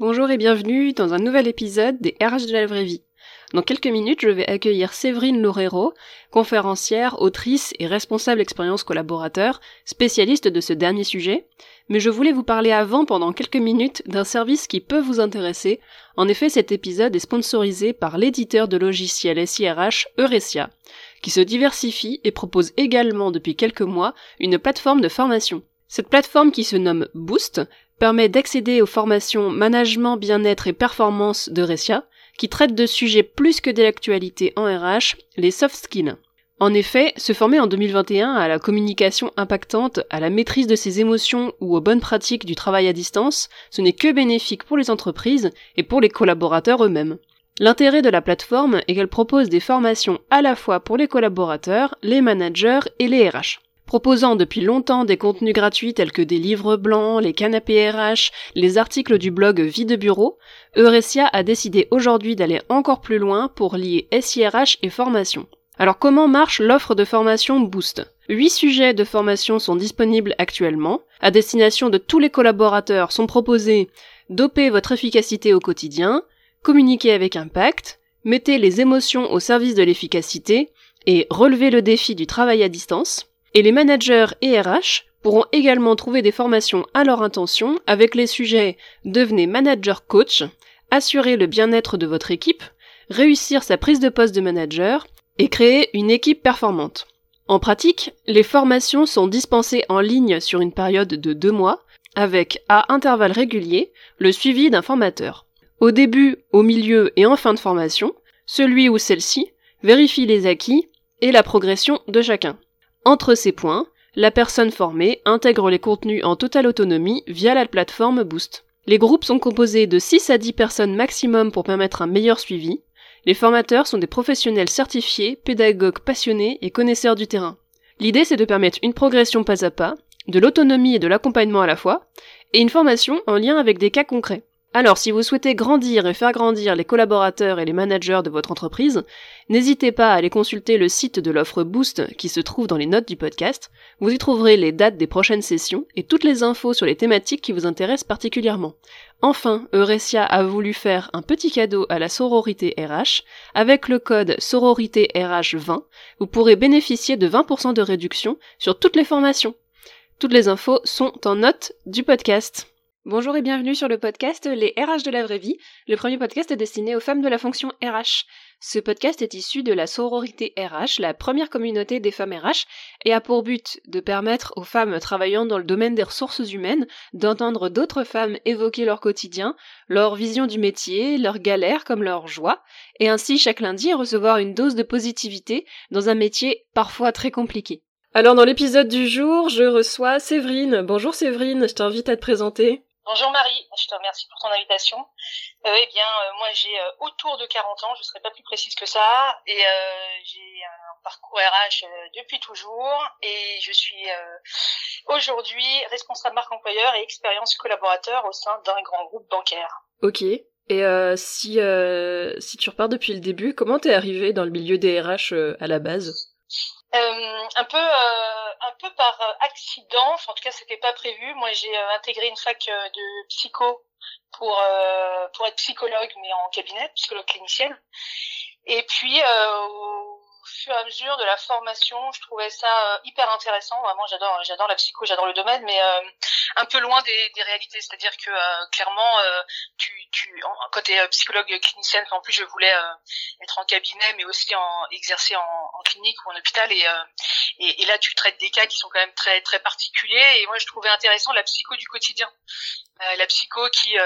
Bonjour et bienvenue dans un nouvel épisode des RH de la vraie vie. Dans quelques minutes, je vais accueillir Séverine Loureiro, conférencière, autrice et responsable expérience collaborateur, spécialiste de ce dernier sujet. Mais je voulais vous parler avant, pendant quelques minutes, d'un service qui peut vous intéresser. En effet, cet épisode est sponsorisé par l'éditeur de logiciels SIRH Eurecia, qui se diversifie et propose également depuis quelques mois une plateforme de formation. Cette plateforme qui se nomme Boost permet d'accéder aux formations management, bien-être et performance de qui traite de sujets plus que de l'actualité en RH, les soft skills. En effet, se former en 2021 à la communication impactante, à la maîtrise de ses émotions ou aux bonnes pratiques du travail à distance, ce n'est que bénéfique pour les entreprises et pour les collaborateurs eux-mêmes. L'intérêt de la plateforme est qu'elle propose des formations à la fois pour les collaborateurs, les managers et les RH. Proposant depuis longtemps des contenus gratuits tels que des livres blancs, les canapés RH, les articles du blog Vie de bureau, Eurecia a décidé aujourd'hui d'aller encore plus loin pour lier SIRH et formation. Alors comment marche l'offre de formation Boost? Huit sujets de formation sont disponibles actuellement. À destination de tous les collaborateurs sont proposés doper votre efficacité au quotidien, communiquer avec impact, mettez les émotions au service de l'efficacité et relever le défi du travail à distance. Et les managers et RH pourront également trouver des formations à leur intention avec les sujets Devenez manager coach, assurer le bien-être de votre équipe, réussir sa prise de poste de manager et créer une équipe performante. En pratique, les formations sont dispensées en ligne sur une période de deux mois, avec, à intervalles réguliers, le suivi d'un formateur. Au début, au milieu et en fin de formation, celui ou celle-ci vérifie les acquis et la progression de chacun. Entre ces points, la personne formée intègre les contenus en totale autonomie via la plateforme Boost. Les groupes sont composés de 6 à 10 personnes maximum pour permettre un meilleur suivi. Les formateurs sont des professionnels certifiés, pédagogues passionnés et connaisseurs du terrain. L'idée c'est de permettre une progression pas à pas, de l'autonomie et de l'accompagnement à la fois, et une formation en lien avec des cas concrets. Alors, si vous souhaitez grandir et faire grandir les collaborateurs et les managers de votre entreprise, n'hésitez pas à aller consulter le site de l'offre Boost qui se trouve dans les notes du podcast. Vous y trouverez les dates des prochaines sessions et toutes les infos sur les thématiques qui vous intéressent particulièrement. Enfin, Eurecia a voulu faire un petit cadeau à la sororité RH. Avec le code sororité RH 20, vous pourrez bénéficier de 20% de réduction sur toutes les formations. Toutes les infos sont en notes du podcast. Bonjour et bienvenue sur le podcast Les RH de la vraie vie, le premier podcast destiné aux femmes de la fonction RH. Ce podcast est issu de la sororité RH, la première communauté des femmes RH, et a pour but de permettre aux femmes travaillant dans le domaine des ressources humaines d'entendre d'autres femmes évoquer leur quotidien, leur vision du métier, leurs galères comme leurs joies, et ainsi chaque lundi recevoir une dose de positivité dans un métier parfois très compliqué. Alors dans l'épisode du jour, je reçois Séverine. Bonjour Séverine, je t'invite à te présenter. Bonjour Marie, je te remercie pour ton invitation. Euh, eh bien, euh, moi j'ai euh, autour de 40 ans, je ne serai pas plus précise que ça, et j'ai un parcours RH depuis toujours, et je suis aujourd'hui responsable marque employeur et expérience collaborateur au sein d'un grand groupe bancaire. Ok. Et si si tu repars depuis le début, comment t'es arrivé dans le milieu des RH à la base? Euh, un peu euh, un peu par euh, accident en tout cas c'était pas prévu. Moi j'ai intégré une fac de psycho pour pour être psychologue mais en cabinet psychologue clinicienne et puis fur et à mesure de la formation, je trouvais ça euh, hyper intéressant. Vraiment, j'adore, j'adore la psycho, j'adore le domaine, mais euh, un peu loin des, des réalités. C'est-à-dire que euh, clairement, tu, tu, quand tu es psychologue clinicienne, en plus je voulais être en cabinet, mais aussi en exercer en, en clinique ou en hôpital, et, et, et, là tu traites des cas qui sont quand même très très particuliers. Et moi, je trouvais intéressant la psycho du quotidien, la psycho qui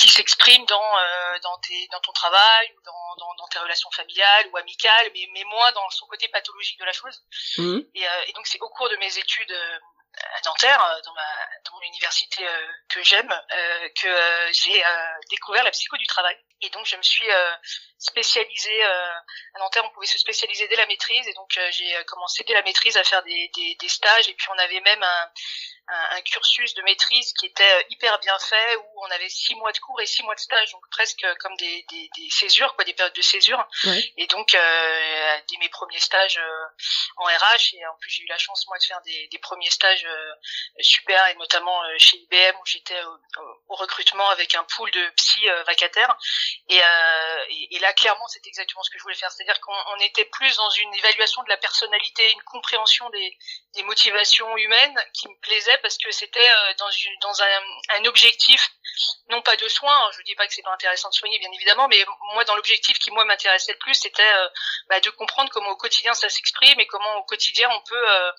qui s'exprime dans euh, dans tes dans ton travail ou dans, dans, dans tes relations familiales ou amicales mais mais moins dans son côté pathologique de la chose. Mmh. et, euh, et, donc c'est au cours de mes études euh, à Nanterre euh, dans ma dans mon université que j'aime que j'ai découvert la psycho du travail. Et donc je me suis spécialisée à Nanterre. On pouvait se spécialiser dès la maîtrise. Et donc j'ai commencé dès la maîtrise à faire des, des, des stages. Et puis on avait même un un, cursus de maîtrise qui était euh, hyper bien fait où on avait six mois de cours et six mois de stage donc presque comme des, des, des césures quoi des périodes de césure. Et donc euh, dès mes premiers stages euh, en RH et en plus j'ai eu la chance moi de faire des, des premiers stages euh, super et notamment chez IBM où j'étais au, au, recrutement avec un pool de psy vacataires. Et, et, et, là clairement c'est exactement ce que je voulais faire. C'est-à-dire qu'on était plus dans une évaluation de la personnalité une compréhension des, des motivations humaines qui me plaisait parce que c'était euh, dans, une, dans un, objectif, non pas de soins, hein, je dis pas que c'est pas intéressant de soigner bien évidemment, mais moi dans l'objectif qui moi m'intéressait le plus, c'était euh, bah, de comprendre comment au quotidien ça s'exprime et comment au quotidien on peut euh,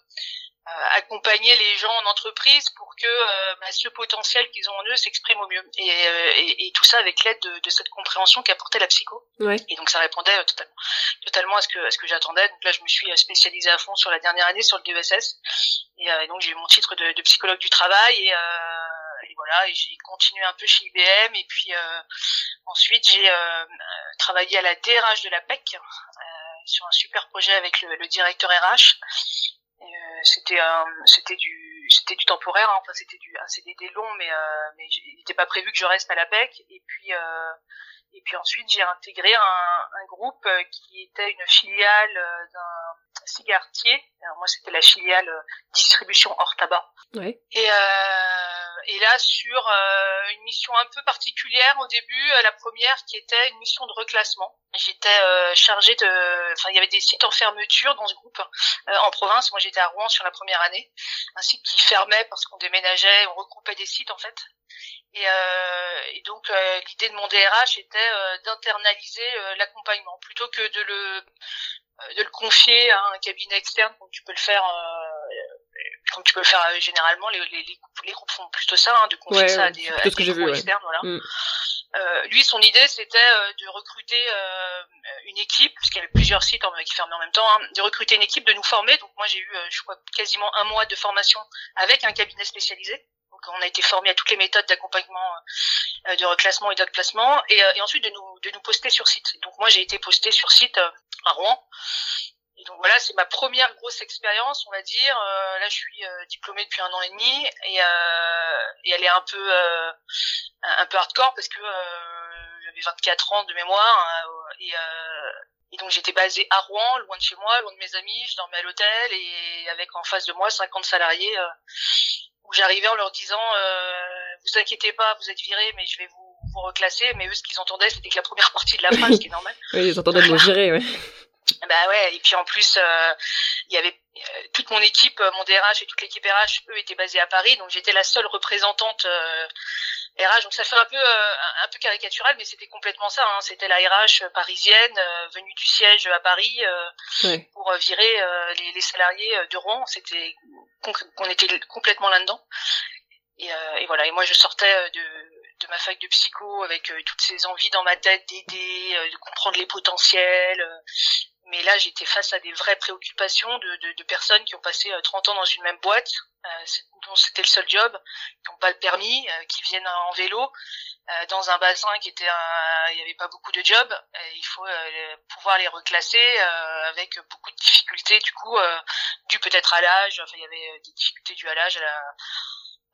accompagner les gens en entreprise pour que euh, bah, ce potentiel qu'ils ont en eux s'exprime au mieux. Et, euh, et, et, tout ça avec l'aide de, de, cette compréhension qu'apportait la psycho. Ouais. Et donc ça répondait totalement, totalement à ce que, à ce que j'attendais. Donc là, je me suis spécialisée à fond sur la dernière année sur le DESS. Et, et donc j'ai eu mon titre de, de, psychologue du travail. Et, et voilà, et j'ai continué un peu chez IBM. Et puis ensuite, j'ai travaillé à la DRH de la PEC. sur un super projet avec le, le directeur RH euh, c'était c'était du c'était du temporaire hein. enfin c'était du un CDD long mais euh, mais il n'était pas prévu que je reste à la PEC et puis euh, et puis ensuite j'ai intégré un, un groupe qui était une filiale d'un cigaretier alors moi c'était la filiale distribution hors tabac ouais. et et là sur euh, une mission un peu particulière au début, euh, la première qui était une mission de reclassement. J'étais euh, chargée de, enfin il y avait des sites en fermeture dans ce groupe en province. Moi j'étais à Rouen sur la première année, un site qui fermait parce qu'on déménageait, on regroupait des sites en fait. Et, donc l'idée de mon DRH était d'internaliser l'accompagnement plutôt que de le de le confier à un cabinet externe comme tu peux le faire comme tu peux le faire euh, généralement, les, les, les, groupes font plutôt ça, hein, de confier ça à des, à des groupes externes. Voilà. Mm. Euh, lui, son idée, c'était euh, de recruter euh, une équipe, parce qu'il y avait plusieurs sites en, qui fermaient en même temps, hein, de recruter une équipe, de nous former. Donc moi, j'ai eu, je crois, quasiment un mois de formation avec un cabinet spécialisé. Donc on a été formé à toutes les méthodes d'accompagnement, de reclassement et d'outplacement, et, et ensuite de nous, de nous poster sur site. Donc moi, j'ai été posté sur site à Rouen. Et donc voilà, c'est ma première grosse expérience, on va dire. Euh, là, je suis euh, diplômée depuis un an et demi et, euh, elle est un peu euh, un peu hardcore parce que j'avais 24 ans de mémoire hein, et, donc j'étais basée à Rouen, loin de chez moi, loin de mes amis. Je dormais à l'hôtel et avec en face de moi 50 salariés où j'arrivais en leur disant vous inquiétez pas, vous êtes virés, mais je vais vous vous reclasser. Mais eux, ce qu'ils entendaient, c'était que la première partie de la phrase, ce qui est normal. oui, ils entendaient de me virer, ouais. Bah ouais, et puis en plus, euh, il y avait euh, toute mon équipe, euh, mon DRH et toute l'équipe RH, eux étaient basés à Paris, donc j'étais la seule représentante RH. Donc ça fait un peu un peu caricatural, mais c'était complètement ça. Hein. C'était la RH parisienne venue du siège à Paris ouais. pour virer les, les, salariés de Rouen. C'était on était complètement là-dedans. Et, et, voilà. Et moi, je sortais de de ma fac de psycho avec toutes ces envies dans ma tête d'aider, de comprendre les potentiels, mais là, j'étais face à des vraies préoccupations de, de, personnes qui ont passé 30 euh, ans dans une même boîte, euh, dont c'était le seul job, qui n'ont pas le permis, euh, qui viennent en vélo, dans un bassin qui était un, il n'y avait pas beaucoup de jobs. il faut pouvoir les reclasser avec beaucoup de difficultés, du coup, dû peut-être à l'âge. Enfin, il y avait des difficultés dues à l'âge, à la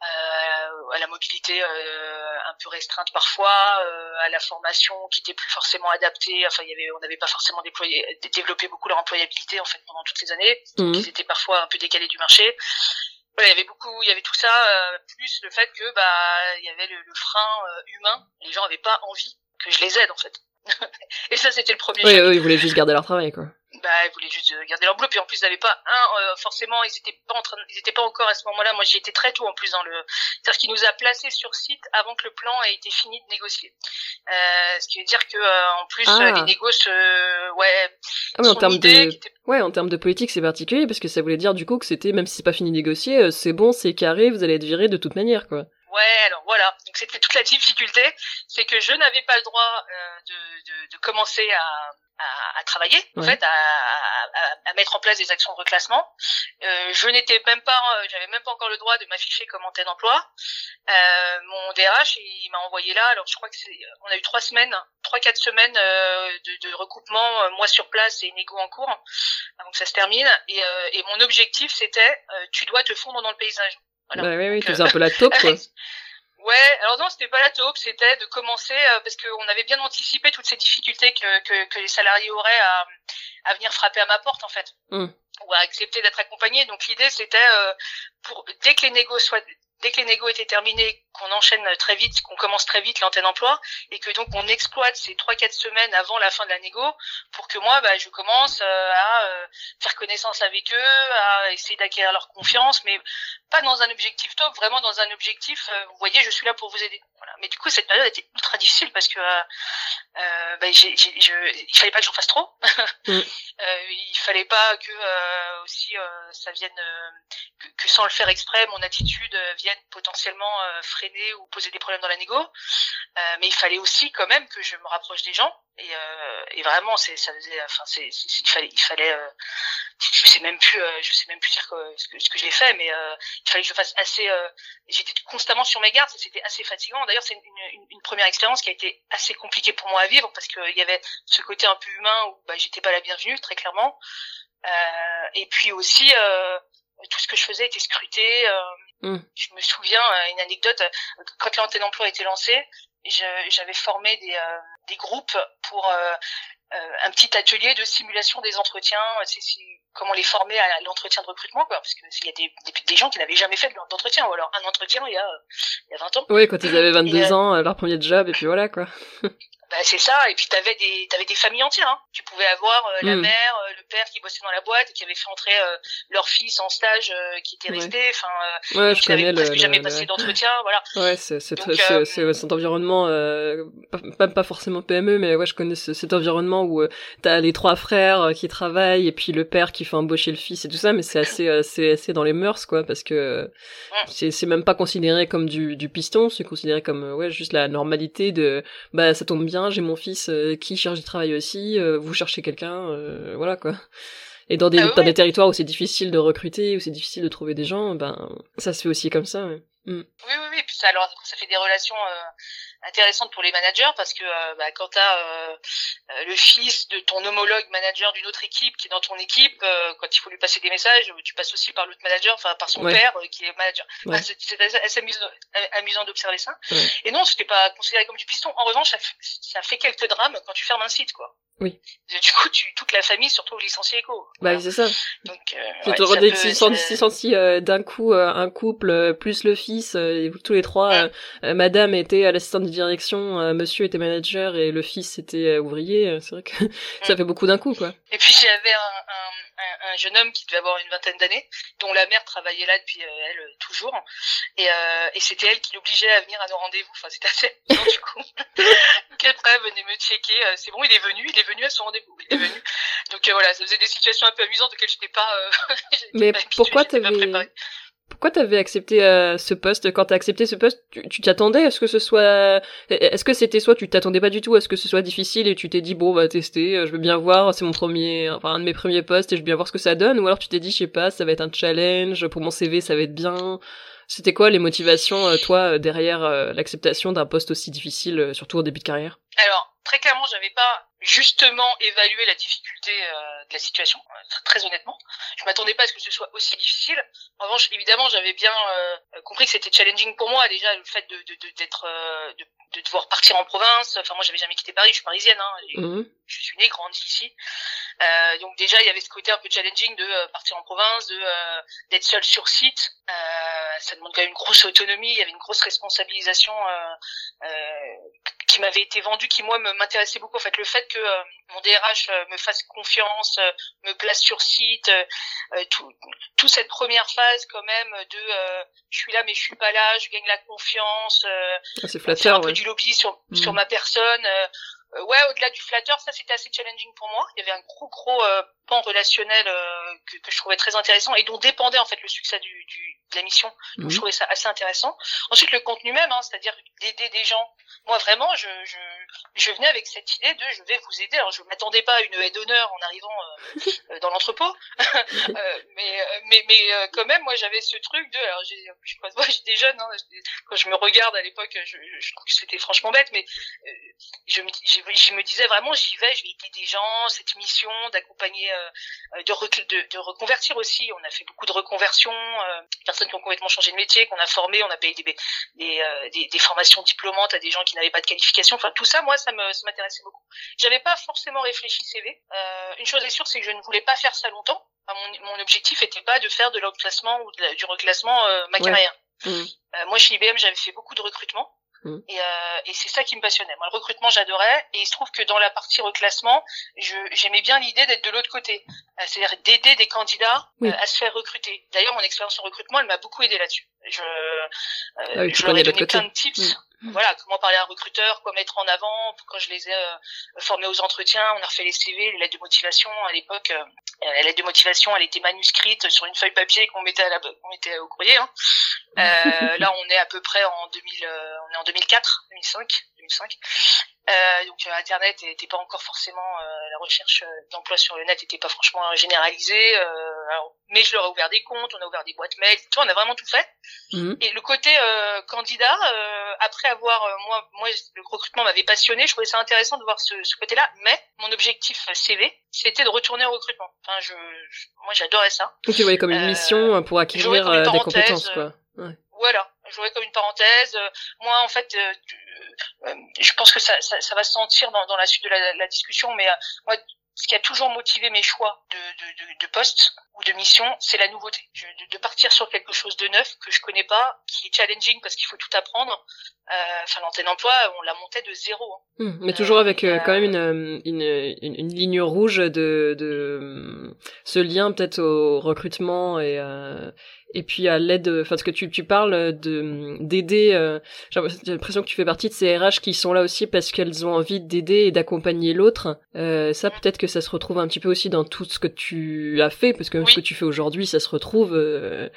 à la mobilité euh, un peu restreinte parfois, euh, à la formation qui était plus forcément adaptée. Enfin, il y avait, on n'avait pas forcément déployé, développé beaucoup leur employabilité en fait pendant toutes ces années. Mmh. Ils étaient parfois un peu décalés du marché. Voilà, il y avait beaucoup, il y avait tout ça, plus le fait que bah il y avait le, le frein humain. Les gens n'avaient pas envie que je les aide en fait. et ça, c'était le premier. Oui, oui, ils voulaient juste garder leur travail, quoi. Bah, ils voulaient juste euh, garder leur boulot. Puis en plus, ils n'avaient pas un. Euh, forcément, ils étaient pas en train, ils étaient pas encore à ce moment-là. Moi, j'y étais très tôt en plus dans le. C'est-à-dire qu'il nous a placés sur site avant que le plan ait été fini de négocier. Euh, ce qui veut dire que euh, en plus, ah. les négociations, ouais. Ah, mais en termes de. Était... Ouais, en termes de politique, c'est particulier parce que ça voulait dire du coup que c'était même si c'est pas fini de négocier, c'est bon, c'est carré, vous allez être viré de toute manière, quoi. Ouais, alors voilà. Donc c'était toute la difficulté, c'est que je n'avais pas le droit euh, de, de, de, commencer à, à, à travailler, en fait, à, à, à, mettre en place des actions de reclassement. Euh, je n'étais même pas, euh, j'avais même pas encore le droit de m'afficher comme antenne d'emploi. Euh, mon DRH, il m'a envoyé là. Alors je crois que c'est, on a eu trois semaines, trois quatre semaines euh, de, de, recoupement, euh, moi sur place et négo en cours, avant que ça se termine. Et, et mon objectif, c'était, tu dois te fondre dans le paysage Voilà. Bah, oui, oui, tu faisais un peu la taupe, quoi. Ouais, alors non, c'était pas la taupe, c'était de commencer euh, parce qu'on avait bien anticipé toutes ces difficultés que, que, que les salariés auraient à, à, venir frapper à ma porte en fait, mmh. ou à accepter d'être accompagnés. Donc l'idée c'était euh, pour dès que les négos soient dès que les négos étaient terminés, qu'on enchaîne très vite, qu'on commence très vite l'antenne emploi, et que donc on exploite ces trois quatre semaines avant la fin de la négo pour que moi, bah, je commence euh, à euh, faire connaissance avec eux, à essayer d'acquérir leur confiance, mais pas dans un objectif top, vraiment dans un objectif, euh, vous voyez, je suis là pour vous aider. Voilà. Mais du coup, cette période était ultra difficile parce que bah, je, il fallait pas que j'en fasse trop. mm. il fallait pas que aussi ça vienne, que, que, sans le faire exprès, mon attitude vienne potentiellement ou poser des problèmes dans la négo. Euh, mais il fallait aussi quand même que je me rapproche des gens. Et, euh, et vraiment c'est ça faisait enfin c'est il fallait il fallait euh, je sais même plus je sais même plus dire ce que ce que j'ai fait mais il fallait que je fasse assez j'étais constamment sur mes gardes c'était assez fatigant. D'ailleurs c'est une, une, première expérience qui a été assez compliquée pour moi à vivre parce qu'il y avait ce côté un peu humain où bah, j'étais pas la bienvenue très clairement. Et puis aussi tout ce que je faisais était scruté Mm. Je me souviens, euh, une anecdote, euh, quand l'antenne emploi a été lancée, j'avais formé des, euh, des groupes pour un petit atelier de simulation des entretiens, c'est comment les former à l'entretien de recrutement, quoi, parce qu'il y a des, des, gens qui n'avaient jamais fait d'entretien, ou alors un entretien il y a, il y a 20 ans. Oui, quand ils avaient 22 ans, leur premier job, et puis voilà, quoi. Bah, c'est ça. Et puis t'avais des t'avais des familles entières. Hein. Tu pouvais avoir euh, la hmm. mère, euh, le père qui bossait dans la boîte et qui avait fait entrer euh, leur fils en stage qui était resté. Enfin, ouais, je connais presque jamais passé d'entretien. Voilà. Ouais, c'est c'est c'est cet environnement pas, pas forcément PME, mais ouais, je connais cet environnement où t'as les trois frères qui travaillent et puis le père qui fait embaucher le fils et tout ça, mais c'est assez c'est assez dans les mœurs quoi, parce que c'est c'est même pas considéré comme du du piston, c'est considéré comme ouais juste la normalité de bah ça tombe bien j'ai mon fils euh, qui cherche du travail aussi, euh, vous cherchez quelqu'un, euh, voilà quoi. Et dans des, ah dans des territoires où c'est difficile de recruter, où c'est difficile de trouver des gens, ben ça se fait aussi comme ça. Ouais. Mm. Oui, oui, oui. Puis ça, alors, ça fait des relations intéressantes pour les managers parce que bah, quand tu as le fils de ton homologue manager d'une autre équipe qui est dans ton équipe, quand il faut lui passer des messages, tu passes aussi par l'autre manager, enfin par son père qui est manager. c'est assez amusant, amusant d'observer ça. Et non, c'était pas considéré comme du piston. En revanche, ça, ça fait quelques drames quand tu fermes un site, quoi. Oui. Du coup, tu, toute la famille se retrouve licenciée quoi. Bah, c'est ça. Donc, euh, tu te euh, d'un coup euh, un couple, euh, plus le fils, et tous les trois, madame était l'assistante de direction, monsieur était manager et le fils était ouvrier. C'est vrai que ça mm. fait beaucoup d'un coup, quoi. Et puis, j'avais un, un un, jeune homme qui devait avoir une vingtaine d'années, dont la mère travaillait là depuis euh, elle euh, toujours, et, euh, et c'était elle qui l'obligeait à venir à nos rendez-vous. Enfin, c'était assez amusant du coup. Donc après, venait me checker. c'est bon, il est venu, il est venu à son rendez-vous, il est venu. Donc voilà, ça faisait des situations un peu amusantes auxquelles j'étais pas. Mais pourquoi t'avais pourquoi t'avais accepté euh, ce poste? Quand t'as accepté ce poste, tu t'y attendais Est-ce que ce soit, est-ce que c'était soit tu t'attendais pas du tout, est-ce que ce soit difficile et tu t'es dit bon, on va tester, euh, je veux bien voir, c'est mon premier, enfin un de mes premiers postes et je veux bien voir ce que ça donne, ou alors tu t'es dit je sais pas, ça va être un challenge pour mon CV, ça va être bien. C'était quoi les motivations, euh, toi, derrière l'acceptation d'un poste aussi difficile, surtout au début de carrière? Alors très clairement, j'avais pas justement évalué la difficulté euh, de la situation, euh, très, honnêtement. Je m'attendais pas à ce que ce soit aussi difficile. En revanche, évidemment, j'avais bien euh, compris que c'était challenging pour moi déjà le fait de d'être de, de, devoir partir en province. Enfin, moi, j'avais jamais quitté Paris, je suis parisienne. Hein, mmh. Je suis née, grande ici. Euh, donc déjà, il y avait ce côté un peu challenging de partir en province, de d'être seule sur site. ça demande quand même une grosse autonomie. Il y avait une grosse responsabilisation qui m'avait été vendue, qui moi m'intéressait beaucoup. En fait, le fait que euh, mon DRH euh, me fasse confiance, euh, me place sur site, tout, toute cette première phase quand même de je suis là mais je suis pas là, je gagne la confiance, ah, c'est flatteur, un peu du lobby sur, mmh. sur ma personne. Ouais, au-delà du flatteur, ça c'était assez challenging pour moi. Il y avait un gros gros pan relationnel que, que, je trouvais très intéressant et dont dépendait en fait le succès du, du de la mission. Donc je mmh. trouvais ça assez intéressant. Ensuite le contenu même, hein, c'est-à-dire d'aider des gens. Moi vraiment, je, je je venais avec cette idée de je vais vous aider. Alors je m'attendais pas à une aide d'honneur en arrivant euh, euh, dans l'entrepôt, euh, mais mais mais quand même moi j'avais ce truc de alors j'ai je crois moi j'étais jeune hein, quand je me regarde à l'époque je, je trouve que c'était franchement bête mais je je me disais vraiment, j'y vais, je vais aider des gens, cette mission d'accompagner, euh, de, de, de, reconvertir aussi. On a fait beaucoup de reconversions, euh, personnes qui ont complètement changé de métier, qu'on a formé, on a payé des, des, euh, des, des, formations diplômantes à des gens qui n'avaient pas de qualification. Enfin, tout ça, moi, ça m'intéressait beaucoup. J'avais pas forcément réfléchi CV. Euh, une chose est sûre, c'est que je ne voulais pas faire ça longtemps. mon, mon, objectif n'était pas de faire de l'enclassement ou du reclassement ma carrière. Mmh. moi, chez IBM, j'avais fait beaucoup de recrutement. Mm. Et, euh, et c'est ça qui me passionnait. Moi, le recrutement, j'adorais. Et il se trouve que dans la partie reclassement, j'aimais bien l'idée d'être de l'autre côté, euh, c'est-à-dire d'aider des candidats euh, à se faire recruter. D'ailleurs, mon expérience en recrutement, elle m'a beaucoup aidé là-dessus. Je, euh, ah je leur ai donné plein de tips. Mm. Mm. Voilà, comment parler à un recruteur, quoi mettre en avant. Quand je les ai euh, formés aux entretiens, on a refait les CV, les lettres de motivation. À l'époque, euh, la lettre de motivation, elle était manuscrite sur une feuille papier qu'on mettait, à la, qu'on mettait au courrier. Hein. Euh, là, on est à peu près en 2000, euh, on est en 2004, 2005, 2005. Euh, donc euh, Internet n'était pas encore forcément euh, la recherche d'emploi sur le net n'était pas franchement généralisée. mais je leur ai ouvert des comptes, on a ouvert des boîtes mail, tout, on a vraiment tout fait. Mhm. Et le côté candidat, après avoir moi, moi le recrutement m'avait passionné, je trouvais ça intéressant de voir ce, ce côté-là. Mais mon objectif CV, c'était de retourner au recrutement. Enfin, je, moi j'adorais ça. Donc tu voyais comme une mission pour acquérir des compétences, quoi. Ouais. Voilà, jouer comme une parenthèse. moi, en fait, euh, je pense que ça, ça, ça, va se sentir dans, dans la suite de la, la discussion, mais euh, moi, ce qui a toujours motivé mes choix de, de, de, de poste ou de mission, c'est la nouveauté. de, de, partir sur quelque chose de neuf que je connais pas, qui est challenging parce qu'il faut tout apprendre. Euh, enfin, l'antenne emploi, on la montait de zéro. Hein. Hum, mais toujours avec euh, quand même une, une, une, une, ligne rouge de, de ce lien peut-être au recrutement et et puis à l'aide, enfin parce que tu, tu parles de d'aider, euh, j'ai l'impression que tu fais partie de ces RH qui sont là aussi parce qu'elles ont envie d'aider et d'accompagner l'autre. Euh, ça peut-être que ça se retrouve un petit peu aussi dans tout ce que tu as fait, parce que même ce que tu fais aujourd'hui, ça se retrouve. Euh,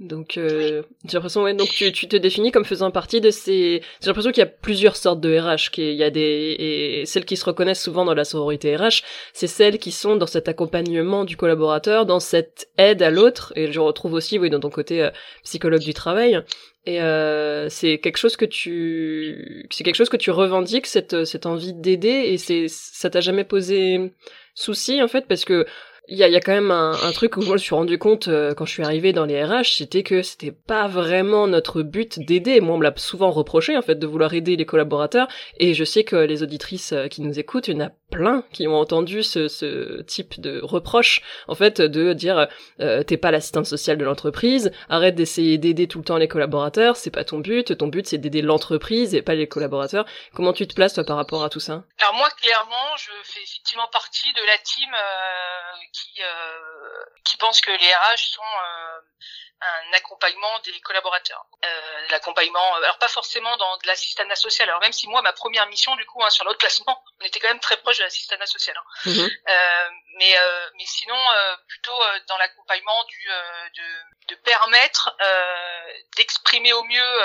donc euh, j'ai l'impression ouais donc tu, tu te définis comme faisant partie de ces j'ai l'impression qu'il y a plusieurs sortes de RH qu'il y a des et celles qui se reconnaissent souvent dans la sororité RH c'est celles qui sont dans cet accompagnement du collaborateur dans cette aide à l'autre et je retrouve aussi oui dans ton côté euh, psychologue du travail et euh, c'est quelque chose que tu c'est quelque chose que tu revendiques cette cette envie d'aider et c'est ça t'a jamais posé souci en fait parce que il y a, y quand même un, un, truc où je me suis rendu compte euh, quand je suis arrivé dans les RH, c'était que c'était pas vraiment notre but d'aider. Moi, on me l'a souvent reproché en fait de vouloir aider les collaborateurs, et je sais que les auditrices euh, qui nous écoutent, il y plein qui ont entendu ce, ce type de reproche en fait de dire euh, t'es pas l'assistante sociale de l'entreprise, arrête d'essayer d'aider tout le temps les collaborateurs, c'est pas ton but, ton but c'est d'aider l'entreprise et pas les collaborateurs. Comment tu te places toi par rapport à tout ça? Alors moi, clairement, je fais effectivement partie de la team qui, euh, qui pense que les RH sont euh, un accompagnement des collaborateurs. Euh, l'accompagnement, alors pas forcément dans de l'assistanat social. Alors même si moi, ma première mission, du coup, hein, sur l'autre placement, on était quand même très proche de l'assistanat social. Hein. Mhm. Euh, mais euh, mais sinon, euh, plutôt euh, dans l'accompagnement du de, de permettre d'exprimer au mieux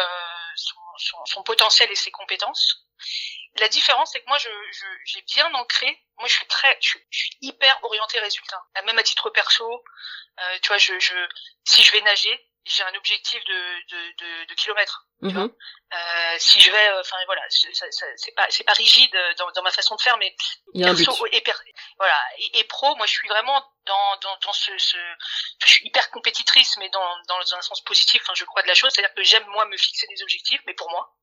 son, son, son, potentiel et ses compétences la différence, c'est que moi, je, j'ai bien ancré. Moi, je suis très, je, suis hyper orienté résultat. Même à titre perso, euh, tu vois, je, je, si je vais nager, j'ai un objectif de, de, de, de kilomètres. Tu mhm. vois euh, si je vais, euh, enfin voilà, c'est pas, c'est pas rigide dans, dans ma façon de faire, mais Il y a perso un but. et voilà et, et, pro, moi, je suis vraiment dans dans, dans ce, ce, je suis hyper compétitrice, mais dans dans un sens positif. Enfin, je crois de la chose, c'est-à-dire que j'aime moi me fixer des objectifs, mais pour moi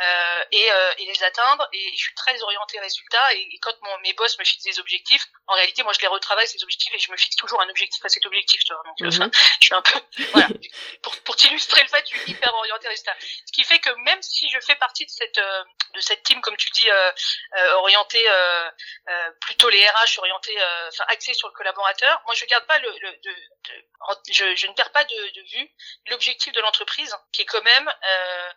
euh, et, euh, et, les atteindre. Et je suis très orientée résultat. Et, et quand mon, mes boss me fixent des objectifs, en réalité, moi, je les retravaille ces objectifs et je me fixe toujours un objectif à cet objectif. Tu vois. Donc, euh, mm-hmm. je suis un peu voilà. pour, pour t'illustrer le fait, je suis hyper orientée résultat. Ce qui fait que même si je fais partie de cette euh, de cette team, comme tu dis, euh, orientée plutôt les RH orientée, enfin axée sur le collaborateur, moi, je garde pas le, le de, de, je, je, ne perds pas de, de vue l'objectif de l'entreprise, qui est quand même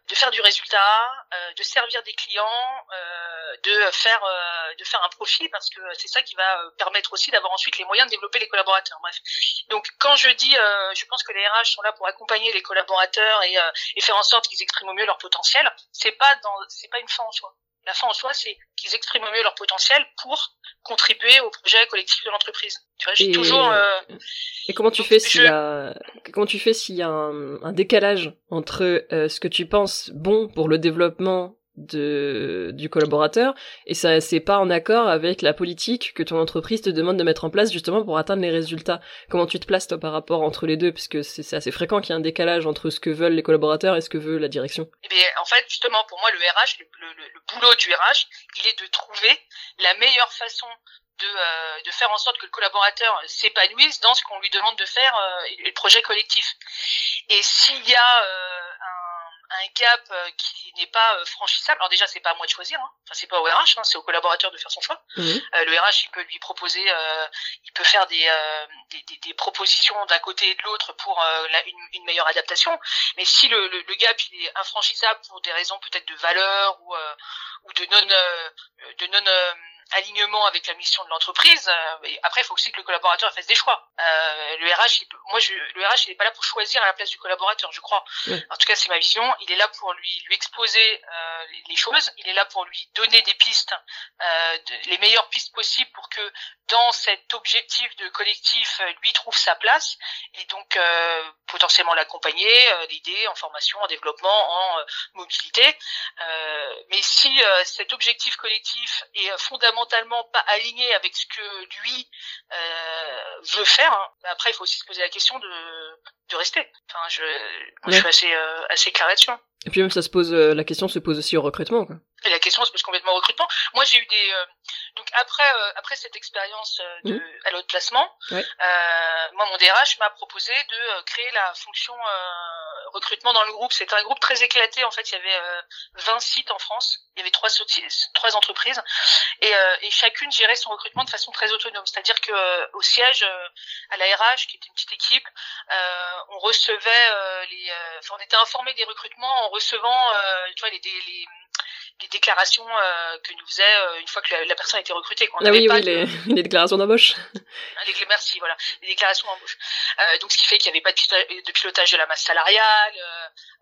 de faire du résultat, euh, de servir des clients, euh, de faire euh, de faire un profit parce que c'est ça qui va permettre aussi d'avoir ensuite les moyens de développer les collaborateurs. Bref. Donc quand je dis, je pense que les RH sont là pour accompagner les collaborateurs et, et faire en sorte qu'ils expriment au mieux leur potentiel. C'est pas dans c'est pas une fin en soi. La fin en soi, c'est qu'ils expriment au mieux leur potentiel pour contribuer au projet collectif de l'entreprise. Tu vois, j'ai toujours. Et comment tu fais s'il y a comment tu fais s'il y a un, un décalage entre euh, ce que tu penses bon pour le développement de, du collaborateur et ça c'est pas en accord avec la politique que ton entreprise te demande de mettre en place justement pour atteindre les résultats. Comment tu te places toi par rapport entre les deux? Puisque c'est assez fréquent qu'il y ait un décalage entre ce que veulent les collaborateurs et ce que veut la direction. Eh bien, en fait, justement, pour moi, le RH, le, le, le boulot du RH, il est de trouver la meilleure façon de, euh, de, faire en sorte que le collaborateur s'épanouisse dans ce qu'on lui demande de faire euh, et le projet collectif. Et s'il y a euh, un, un, gap euh, qui n'est pas euh, franchissable, alors déjà c'est pas à moi de choisir, hein. enfin c'est pas au RH, hein, c'est au collaborateur de faire son choix. Mmh. le RH il peut lui proposer, il peut faire des, des, des, des, propositions d'un côté et de l'autre pour la, une, une, meilleure adaptation. Mais si le, le, le, gap il est infranchissable pour des raisons peut-être de valeur ou, ou de non de non alignement avec la mission de l'entreprise. Euh, après, il faut aussi que le collaborateur fasse des choix. Euh, le RH, il peut, moi, je, le RH, il n'est pas là pour choisir à la place du collaborateur, je crois. Oui. En tout cas, c'est ma vision. Il est là pour lui, lui exposer euh, les choses. Il est là pour lui donner des pistes, euh, de, les meilleures pistes possibles pour que dans cet objectif de collectif, euh, lui trouve sa place et donc euh, potentiellement l'accompagner, l'aider en formation, en développement, en mobilité. mais si cet objectif collectif est fondamentalement pas aligné avec ce que lui euh, veut faire. Hein. Après, il faut aussi se poser la question de, de rester. Enfin, je, ouais. je suis assez, euh, assez clair là-dessus. Et puis même ça se pose, euh, la question se pose aussi au recrutement. Quoi. Et la question se pose complètement au recrutement. Moi, j'ai eu des euh, donc après euh, après cette expérience de mmh. à l'autre placement, ouais. moi mon DRH m'a proposé de créer la fonction recrutement dans le groupe. C'était un groupe très éclaté. En fait, il y avait 20 sites en France. Il y avait trois trois entreprises et, et chacune gérait son recrutement de façon très autonome. C'est-à-dire que au siège, à la RH, qui était une petite équipe, on recevait les, enfin, on était informé des recrutements en recevant, tu vois, les, les les déclarations euh, que nous faisait euh, une fois que la, la personne a été recrutée. Quoi. On ah oui, oui, de... les, les, déclarations d'embauche. Les, merci, voilà, les déclarations d'embauche. Euh, donc, ce qui fait qu'il n'y avait pas de pilotage de la masse salariale.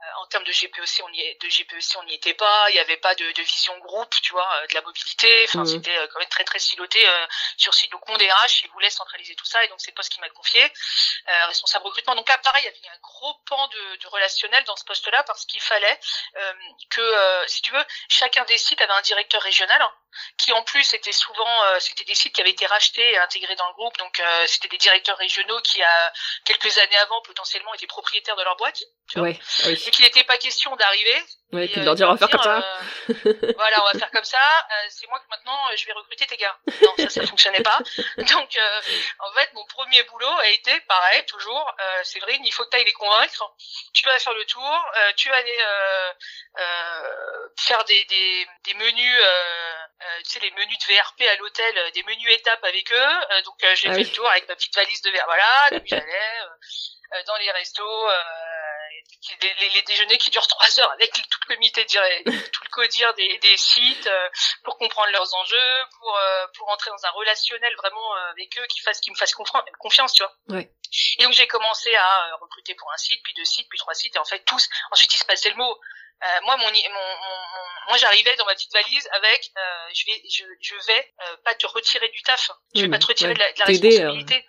Euh, en termes de GPEC, on y est, de GPEC, on n'y était pas. Il n'y avait pas de, de, vision groupe, tu vois, de la mobilité. Enfin, mmh. c'était quand même très très siloté sur site. Donc, mon DRH, il voulait centraliser tout ça, et donc c'est pas ce qu'il m'a confié, responsable recrutement. Donc là, pareil, il y avait un gros pan de, de relationnel dans ce poste-là parce qu'il fallait que, si tu veux, chacun des sites avait un directeur régional qui en plus était souvent euh, c'était des sites qui avaient été rachetés et intégrés dans le groupe. Donc euh, c'était des directeurs régionaux qui a quelques années avant potentiellement étaient propriétaires de leur boîte tu ouais, vois oui. et qu'il n'était pas question d'arriver Ouais, et puis de leur dire on va faire comme ça. Euh, voilà, on va faire comme ça. Euh, c'est moi que maintenant je vais recruter tes gars. Non, ça, ça fonctionnait pas. Donc, euh, en fait, mon premier boulot a été pareil, toujours. Euh, Séverine, il faut que tu ailles les convaincre. Tu vas faire le tour. Euh, tu vas aller faire des, des, des menus, tu sais, les menus de VRP à l'hôtel, des menus étapes avec eux. donc, j'ai ah fait oui. le tour avec ma petite valise de verre. Voilà, donc j'allais dans les restos les, les, les, déjeuners qui durent trois heures avec tout le comité tout le codir des, des sites euh, pour comprendre leurs enjeux, pour euh, pour entrer dans un relationnel vraiment euh, avec eux qui fasse qui me fasse confiance, tu vois. Ouais. Et donc j'ai commencé à recruter pour un site, puis deux sites, puis trois sites, et en fait tous. Ensuite il se passait le mot. Euh, moi, mon, mon, mon, moi, j'arrivais dans ma petite valise avec, euh, je vais, je, je vais euh, pas te retirer du taf, je vais mmh, pas te retirer ouais. de la, de la responsabilité,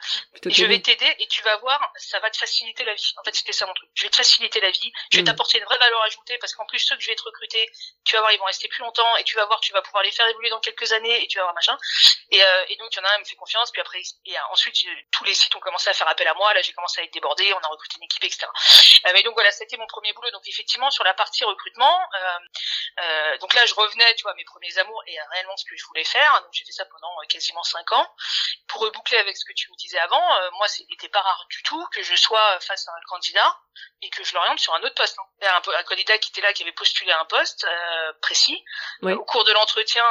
je vais t'aider et tu vas voir, ça va te faciliter la vie. En fait, c'était ça mon truc. Je vais te faciliter la vie, je vais mmh. t'apporter une vraie valeur ajoutée parce qu'en plus ceux que je vais te recruter, tu vas voir, ils vont rester plus longtemps et tu vas voir, tu vas pouvoir les faire évoluer dans quelques années et tu vas voir machin. Et, euh, et donc il y en a un qui me fait confiance, puis après, et ensuite tous les sites ont commencé à faire appel à moi. Là, j'ai commencé à être débordé, on a recruté une équipe, etc. mais donc voilà, c'était mon premier boulot. Donc effectivement, sur la partie recrutement. Euh, euh, donc là, je revenais, tu vois, mes premiers amours et réellement ce que je voulais faire. Donc j'ai fait ça pendant euh, quasiment cinq ans. Pour reboucler avec ce que tu me disais avant, moi, c'était pas rare du tout que je sois face à un candidat et que je l'oriente sur un autre poste. Hein. Il un, un, candidat qui était là, qui avait postulé à un poste précis. Oui. Au cours de l'entretien,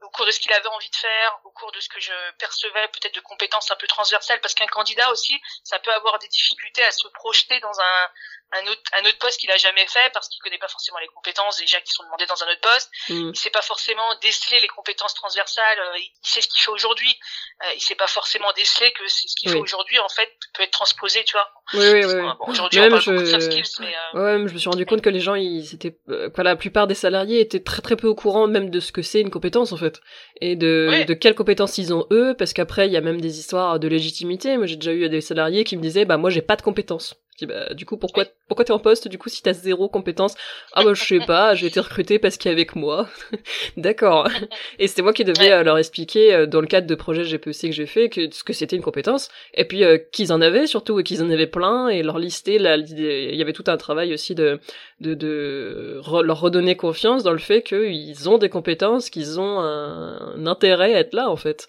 au cours de ce qu'il avait envie de faire, au cours de ce que je percevais peut-être de compétences un peu transversales, parce qu'un candidat aussi, ça peut avoir des difficultés à se projeter dans un, un autre, un autre poste qu'il a jamais fait parce qu'il connaît pas forcément les compétences déjà qui sont demandées dans un autre poste. Mm. Il sait pas forcément déceler les compétences transversales. Euh, il sait ce qu'il fait aujourd'hui. Euh, il sait pas forcément déceler que c'est ce qu'il oui. fait aujourd'hui en fait peut être transposé, tu vois. Oui, oui, oui. Bon, aujourd'hui, on parle je... beaucoup de soft skills, mais euh... ouais, je me suis rendu compte que les gens, ils étaient, euh, la plupart des salariés étaient très très peu au courant même de ce que c'est une compétence en fait, et de oui. de quelles compétences ils ont eux, parce qu'après il y a même des histoires de légitimité. Moi, j'ai déjà eu des salariés qui me disaient, bah moi j'ai pas de compétences dis bah du coup pourquoi pourquoi t'es en poste du coup si t'as zéro compétence? Ah bah je sais pas, j'ai été recruté parce qu'il est avec moi. D'accord. Et c'était moi qui devais euh, leur expliquer euh, dans le cadre de projets GPC que j'ai fait que ce que c'était une compétence et puis euh, qu'ils en avaient surtout et qu'ils en avaient plein et leur lister là il y avait tout un travail aussi de de, de leur redonner confiance dans le fait qu'ils ont des compétences, qu'ils ont un, intérêt à être là en fait.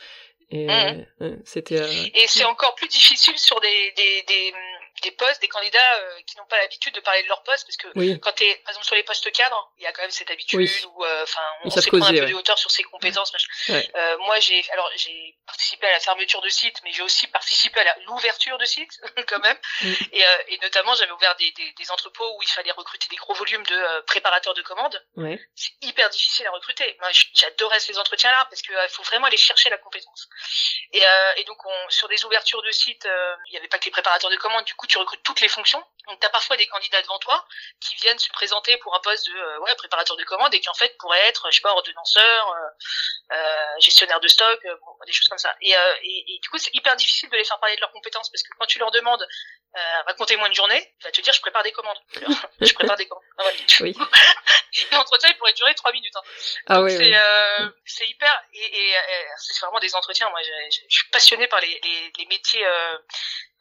Et mmh. c'était. Et c'est encore plus difficile sur des, des, des des postes, des candidats euh, qui n'ont pas l'habitude de parler de leur poste, parce que quand tu es, par exemple, sur les postes cadres, il y a quand même cette habitude où, euh, enfin, on, sait prendre un peu de hauteur sur ses compétences. Euh, moi, j'ai, alors, j'ai participé à la fermeture de site, mais j'ai aussi participé à l'ouverture de site, quand même. Mm. Et, et, notamment, j'avais ouvert des, des, des, entrepôts où il fallait recruter des gros volumes de préparateurs de commandes. C'est hyper difficile à recruter. Moi, j'adorais ces entretiens-là parce qu'il faut vraiment aller chercher la compétence. Et, et donc, on, sur des ouvertures de sites, il n'y avait pas que les préparateurs de commandes. Du coup, tu recrutes toutes les fonctions. Donc tu as parfois des candidats devant toi qui viennent se présenter pour un poste de euh, ouais, préparateur de commande et qui en fait pourraient être, je sais pas, ordonnanceur, euh, euh gestionnaire de stock, des choses comme ça. Et, et, et du coup, c'est hyper difficile de les faire parler de leurs compétences parce que quand tu leur demandes racontez-moi une journée, il va te dire je prépare des commandes. je prépare des commandes. Ah oui. L'entretien il pourrait durer trois minutes. Hein. Ah c'est hyper et, et, c'est vraiment des entretiens. Moi, je, je, suis passionnée par les, les, les métiers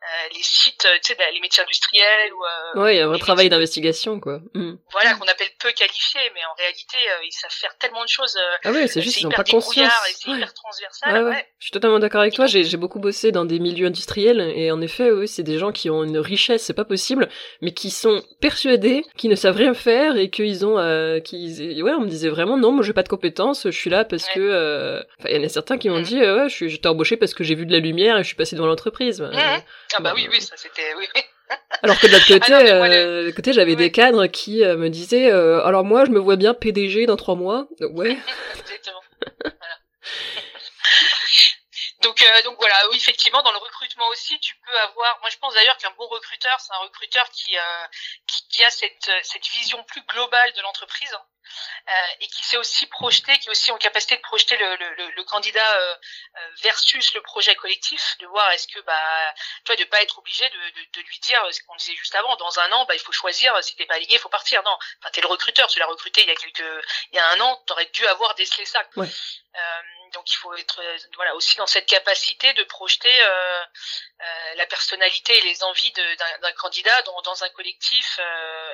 euh, les sites, euh, tu sais, bah, les métiers industriels ou. Euh, ouais, il y a un vrai travail d'investigation, quoi. Mm. Voilà, qu'on appelle peu qualifiés, mais en réalité, ils savent faire tellement de choses. ah ouais, c'est juste ils ont pas conscience. C'est hyper transversal. Ouais, Je suis totalement d'accord avec toi. J'ai beaucoup bossé dans des milieux industriels et en effet, oui, c'est des gens qui ont une richesse, c'est pas possible, mais qui sont persuadés, qui ne savent rien faire et qu'ils ont, euh, qui, ouais, on me disait vraiment non, moi j'ai pas de compétences, je suis là parce que, enfin, il y en a certains qui m'ont mm. dit, ouais, je suis, j'étais embauché parce que j'ai vu de la lumière et je suis passé devant l'entreprise. Mm. Ah bah oui, oui, ça c'était... Oui, Alors que de l'autre côté, ah euh, côté j'avais des cadres qui euh, me disaient euh, alors moi je me vois bien PDG dans trois mois. Ouais. Exactement. donc donc voilà, oui effectivement dans le recrutement aussi tu peux avoir. Moi je pense d'ailleurs qu'un bon recruteur c'est un recruteur qui, qui, qui a cette cette vision plus globale de l'entreprise euh, et qui s'est aussi projeté, qui est aussi en capacité de projeter le, le, le candidat euh, euh, versus le projet collectif, de voir est-ce que bah tu vois de pas être obligé de, de, de lui dire ce qu'on disait juste avant, dans un an bah il faut choisir, si t'es pas aligné, il faut partir. Non, enfin t'es le recruteur, tu l'as recruté il y a quelques, il y a un an, t'aurais dû avoir décelé ça. Ouais. Euh, donc il faut être voilà aussi dans cette capacité de projeter euh, euh, la personnalité et les envies d'un candidat dans, dans, un collectif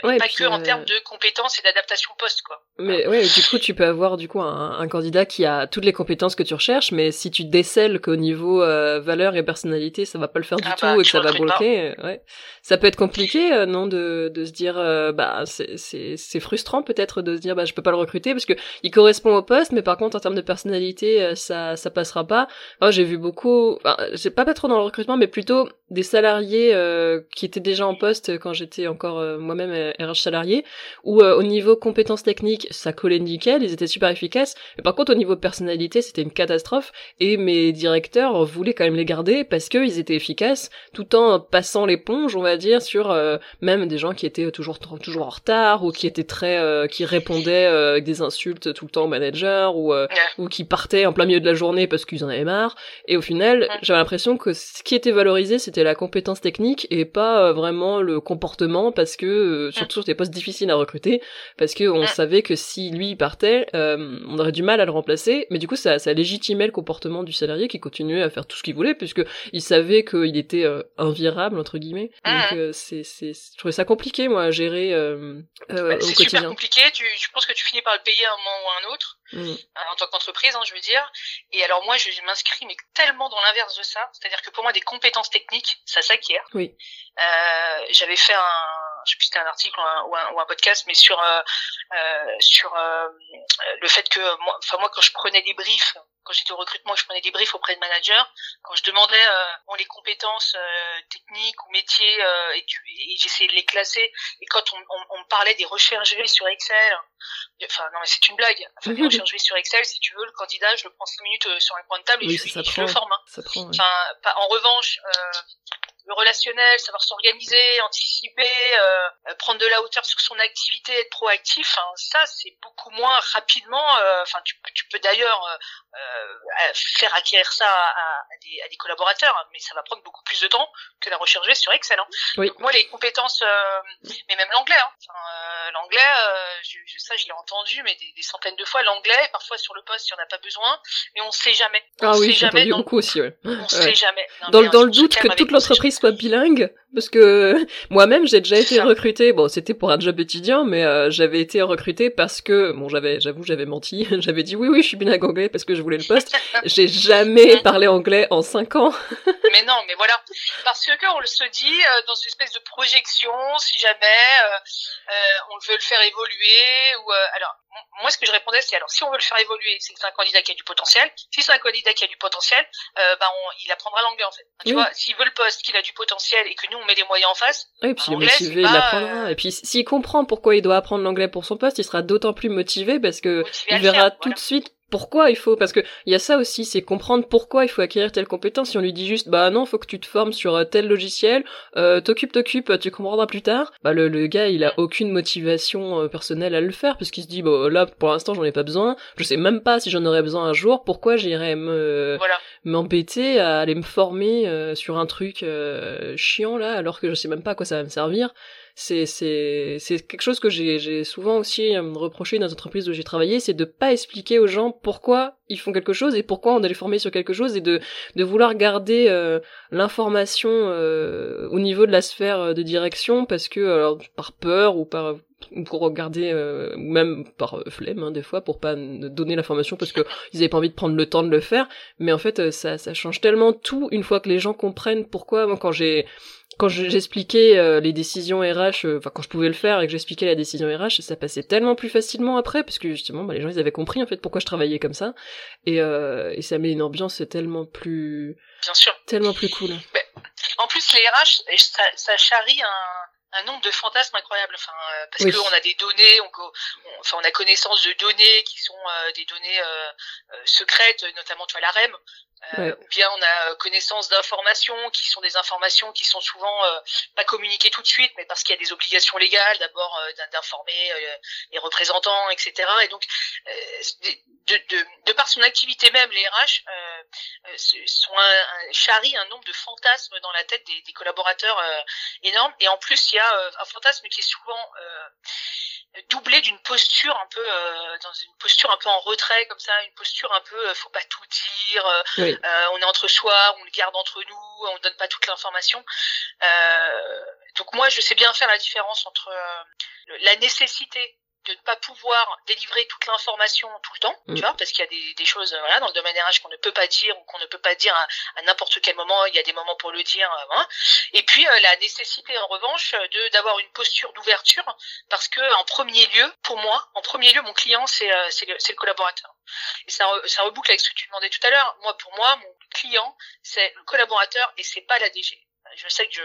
euh, et pas que en termes de compétences et d'adaptation poste quoi. Mais ouais, du coup tu peux avoir du coup un, un, candidat qui a toutes les compétences que tu recherches, mais si tu décèles qu'au niveau valeur et personnalité ça va pas le faire du ah tout bah, et que ça va bloquer, ouais, ça peut être compliqué non de, de se dire bah c'est c'est frustrant peut-être de se dire bah je peux pas le recruter parce que il correspond au poste, mais par contre en termes de personnalité ça ça passera pas. J'ai vu beaucoup, enfin, j'ai pas pas trop dans le recrutement, mais plutôt des salariés euh, qui étaient déjà en poste quand j'étais encore euh, moi-même RH euh, salarié, où au niveau compétences techniques, ça collait nickel, ils étaient super efficaces. Mais par contre, au niveau personnalité, c'était une catastrophe. Et mes directeurs voulaient quand même les garder parce qu'ils étaient efficaces, tout en passant l'éponge, on va dire, sur même des gens qui étaient toujours toujours en retard ou qui étaient très, qui répondaient avec des insultes tout le temps au manager ou ou qui partaient en plein milieu de la journée parce qu'ils en avaient marre. Et au final, j'avais l'impression que ce qui était valorisé, c'était la compétence technique et pas euh, vraiment le comportement parce que, euh, surtout sur des postes difficiles à recruter, parce que on savait que si lui partait, euh, on aurait du mal à le remplacer. Mais du coup, ça, ça légitimait le comportement du salarié qui continuait à faire tout ce qu'il voulait puisque il savait qu'il était invirable entre guillemets. Donc c'est, c'est, je trouvais ça compliqué moi à gérer bah, au quotidien. C'est super compliqué. Tu, je pense que tu finis par le payer à un moment ou à un autre. Mm. en tant qu'entreprise, hein, je veux dire. Et alors moi, je, m'inscris mais tellement dans l'inverse de ça, c'est-à-dire que pour moi, des compétences techniques, ça s'acquiert. Oui. Euh, J'avais fait un, je sais plus si c'était un article ou un, ou un, ou un, podcast, mais sur euh, euh, sur euh, le fait que moi, enfin moi, quand je prenais des briefs quand j'étais au recrutement, je prenais des briefs auprès de managers. Quand je demandais bon, les compétences techniques ou métiers, et, et j'essayais de les classer. Et quand on, on, on, me parlait des recherches V sur Excel, enfin non mais c'est une blague. Enfin, les recherches V sur Excel, si tu veux, le candidat, je le prends 5 minutes sur un coin de table et je, je, le forme. Hein. Enfin, pas, en revanche le relationnel, savoir s'organiser, anticiper, euh, prendre de la hauteur sur son activité, être proactif, hein, ça c'est beaucoup moins rapidement. Enfin, tu, tu, peux d'ailleurs faire acquérir ça à, des, à, des, collaborateurs, hein, mais ça va prendre beaucoup plus de temps que la recherche sur Excel. Hein. Oui. moi, les compétences, mais même l'anglais, hein, l'anglais, je, je, ça je l'ai entendu, mais des, des, centaines de fois, l'anglais, parfois sur le poste, il n'y en a pas besoin, mais on sait jamais. On ah oui, j'ai entendu beaucoup aussi. Ouais. On sait jamais. dans, dans le doute que toute l'entreprise soit bilingue, parce que moi-même j'ai déjà été recrutée. Bon, c'était pour un job étudiant, mais euh, j'avais été recrutée parce que bon, j'avais, j'avoue, j'avais menti. j'avais dit oui, oui, je suis bilingue anglais parce que je voulais le poste. j'ai jamais parlé anglais en cinq ans. mais non, mais voilà, parce que on le se dit euh, dans une espèce de projection, si jamais euh, on veut le faire évoluer ou alors moi, ce que je répondais, c'est alors si on veut le faire évoluer, c'est que c'est un candidat qui a du potentiel. Si c'est un candidat qui a du potentiel, euh, bah on, il apprendra l'anglais en fait. Tu vois, s'il veut le poste, qu'il a du potentiel et que nous on met les moyens en face. Oui, puis il est motivé, il apprendra. Euh, et puis s'il comprend pourquoi il doit apprendre l'anglais pour son poste, il sera d'autant plus motivé parce que il verra tout de suite pourquoi il faut parce que il y a ça aussi c'est comprendre pourquoi il faut acquérir telle compétence. Si on lui dit juste bah non faut que tu te formes sur euh, tel logiciel euh, t'occupe t'occupe tu comprendras plus tard bah le, le gars il a aucune motivation euh, personnelle à le faire puisqu'il se dit bah là pour l'instant j'en ai pas besoin. Je sais même pas si j'en aurais besoin un jour. Pourquoi j'irais me m'embêter à aller me former euh, sur un truc chiant là alors que je sais même pas à quoi ça va me servir? C'est c'est c'est quelque chose que j'ai j'ai souvent aussi euh, reproché dans les entreprises où j'ai travaillé, c'est de pas expliquer aux gens pourquoi ils font quelque chose et pourquoi on doit les former sur quelque chose et de de vouloir garder euh, l'information euh, au niveau de la sphère de direction parce que alors par peur ou par pour regarder ou même par flemme hein, des fois pour pas donner l'information parce que ils avaient pas envie de prendre le temps de le faire. Mais en fait ça ça change tellement tout une fois que les gens comprennent pourquoi. Moi quand j'ai quand j'expliquais euh, les décisions RH, euh, enfin quand je pouvais le faire et que j'expliquais la décision RH, ça passait tellement plus facilement après parce que justement bah, les gens ils avaient compris en fait pourquoi je travaillais comme ça. Et, euh, et ça met une ambiance tellement plus bien sûr. tellement plus cool. Mais, en plus les RH ça, ça charrie un, un nombre de fantasmes incroyables. Enfin parce qu'on a des données on, enfin on a connaissance de données qui sont des données secrètes notamment tu vois la REM euh, ou bien on a euh, connaissance d'informations qui sont des informations qui sont souvent euh, pas communiquées tout de suite, mais parce qu'il y a des obligations légales, d'abord d'informer les représentants, etc. Et donc, de, de, de, par son activité même, les RH sont un, un, charrient un nombre de fantasmes dans la tête des, des collaborateurs énormes. Et en plus, il y a un fantasme qui est souvent doublé d'une posture un peu euh, dans une posture un peu en retrait comme ça une posture un peu euh, faut pas tout dire euh, on est entre soi on le garde entre nous on donne pas toute l'information. Donc moi je sais bien faire la différence entre la nécessité de ne pas pouvoir délivrer toute l'information tout le temps, tu mm. vois, parce qu'il y a des, des, choses voilà, dans le domaine RH qu'on ne peut pas dire ou qu'on ne peut pas dire à, n'importe quel moment. Il y a des moments pour le dire. Euh, Et puis euh, la nécessité, en revanche, de d'avoir une posture d'ouverture, parce que en premier lieu, pour moi, en premier lieu, mon client, c'est euh, c'est le, le, collaborateur. Et ça, ça reboucle avec ce que tu demandais tout à l'heure. Moi, pour moi, mon client, c'est le collaborateur et c'est pas la DG je sais que je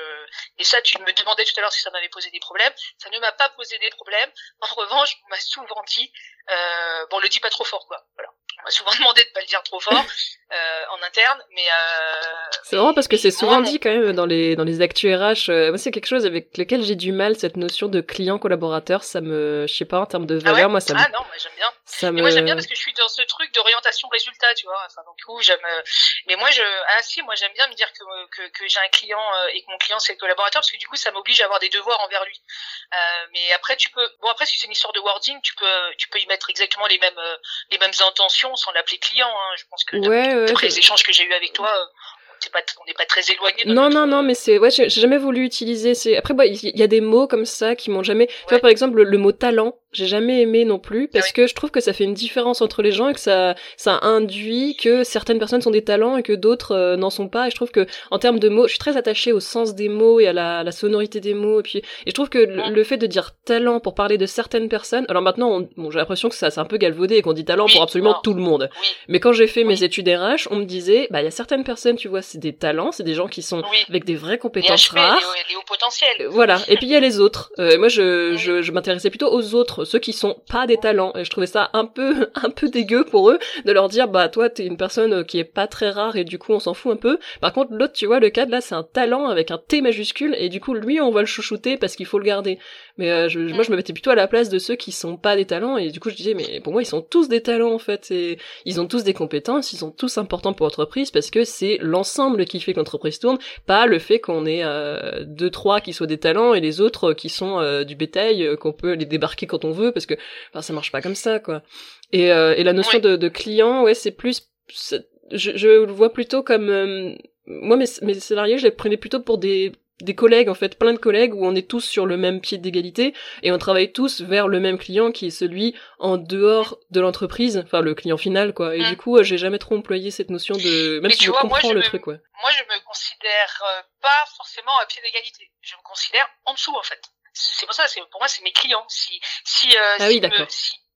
et ça tu me demandais tout à l'heure si ça m'avait posé des problèmes. Ça ne m'a pas posé des problèmes. En revanche on m'a souvent dit euh, bon le dis pas trop fort quoi. Voilà on m'a souvent demandé de pas le dire trop fort euh, en interne, mais euh, c'est vraiment parce que c'est souvent dit quand même dans les dans les actus RH. Euh, moi, c'est quelque chose avec lequel j'ai du mal cette notion de client collaborateur. Ça me, je sais pas en termes de valeur, ah moi ça. Ah non, moi j'aime bien. Ça me... Moi j'aime bien parce que je suis dans ce truc d'orientation résultat, tu vois. Enfin donc coup j'aime. Euh, mais moi je, ah si, moi j'aime bien me dire que que, que j'ai un client euh, et que mon client c'est le collaborateur parce que du coup ça m'oblige à avoir des devoirs envers lui. mais après tu peux, bon après si c'est une histoire de wording, tu peux tu peux y mettre exactement les mêmes les mêmes intentions sans l'appeler client. Hein. Je pense que ouais, après les échanges que j'ai eu avec toi, pas, on n'est pas très éloigné. Non, non, non, mais c'est, ouais, j'ai jamais voulu utiliser. C'est après, bah, il y, a des mots comme ça qui m'ont jamais. Tu vois, par exemple, le, mot talent, j'ai jamais aimé non plus parce que je trouve que ça fait une différence entre les gens et que ça, ça induit que certaines personnes sont des talents et que d'autres euh, n'en sont pas. Et je trouve que en termes de mots, je suis très attachée au sens des mots et à la, la sonorité des mots. Et puis, et je trouve que le, fait de dire talent pour parler de certaines personnes, alors maintenant, bon, j'ai l'impression que ça c'est un peu galvaudé et qu'on dit talent pour absolument tout le monde. Mais quand j'ai fait mes études RH, on me disait, bah il y a certaines personnes, tu vois, c'est des talents, c'est des gens qui sont avec des vraies compétences rares. Les, hauts potentiels. Voilà. Et puis il y a les autres. Euh, moi, je, je, je m'intéressais plutôt aux autres ceux qui sont pas des talents. Et je trouvais ça un peu, un peu dégueu pour eux de leur dire, bah toi t'es une personne qui est pas très rare et du coup on s'en fout un peu. Par contre l'autre, tu vois, le cadre là c'est un talent avec un T majuscule et du coup lui on va le chouchouter parce qu'il faut le garder. Mais euh, je, moi je me mettais plutôt à la place de ceux qui sont pas des talents et du coup je disais mais pour moi ils sont tous des talents en fait. Et ils ont tous des compétences, ils sont tous importants pour l'entreprise parce que c'est l'ensemble qui fait que l'entreprise tourne, pas le fait qu'on ait euh, deux trois qui soient des talents et les autres qui sont euh, du bétail qu'on peut les débarquer quand on veut parce que enfin, ça marche pas comme ça quoi. Et, et la notion de, de client ouais c'est plus je, je le vois plutôt comme moi mes, mes salariés je les prenais plutôt pour des des collègues en fait, plein de collègues où on est tous sur le même pied d'égalité et on travaille tous vers le même client qui est celui en dehors de l'entreprise, enfin le client final quoi. Et mm. du coup, euh, j'ai jamais trop employé cette notion de même si je comprends le truc ouais. Moi, je me considère euh, pas forcément à pied d'égalité. Je me considère en dessous en fait. C'est pour ça, c'est pour moi c'est mes clients. Si si euh, ah oui d'accord.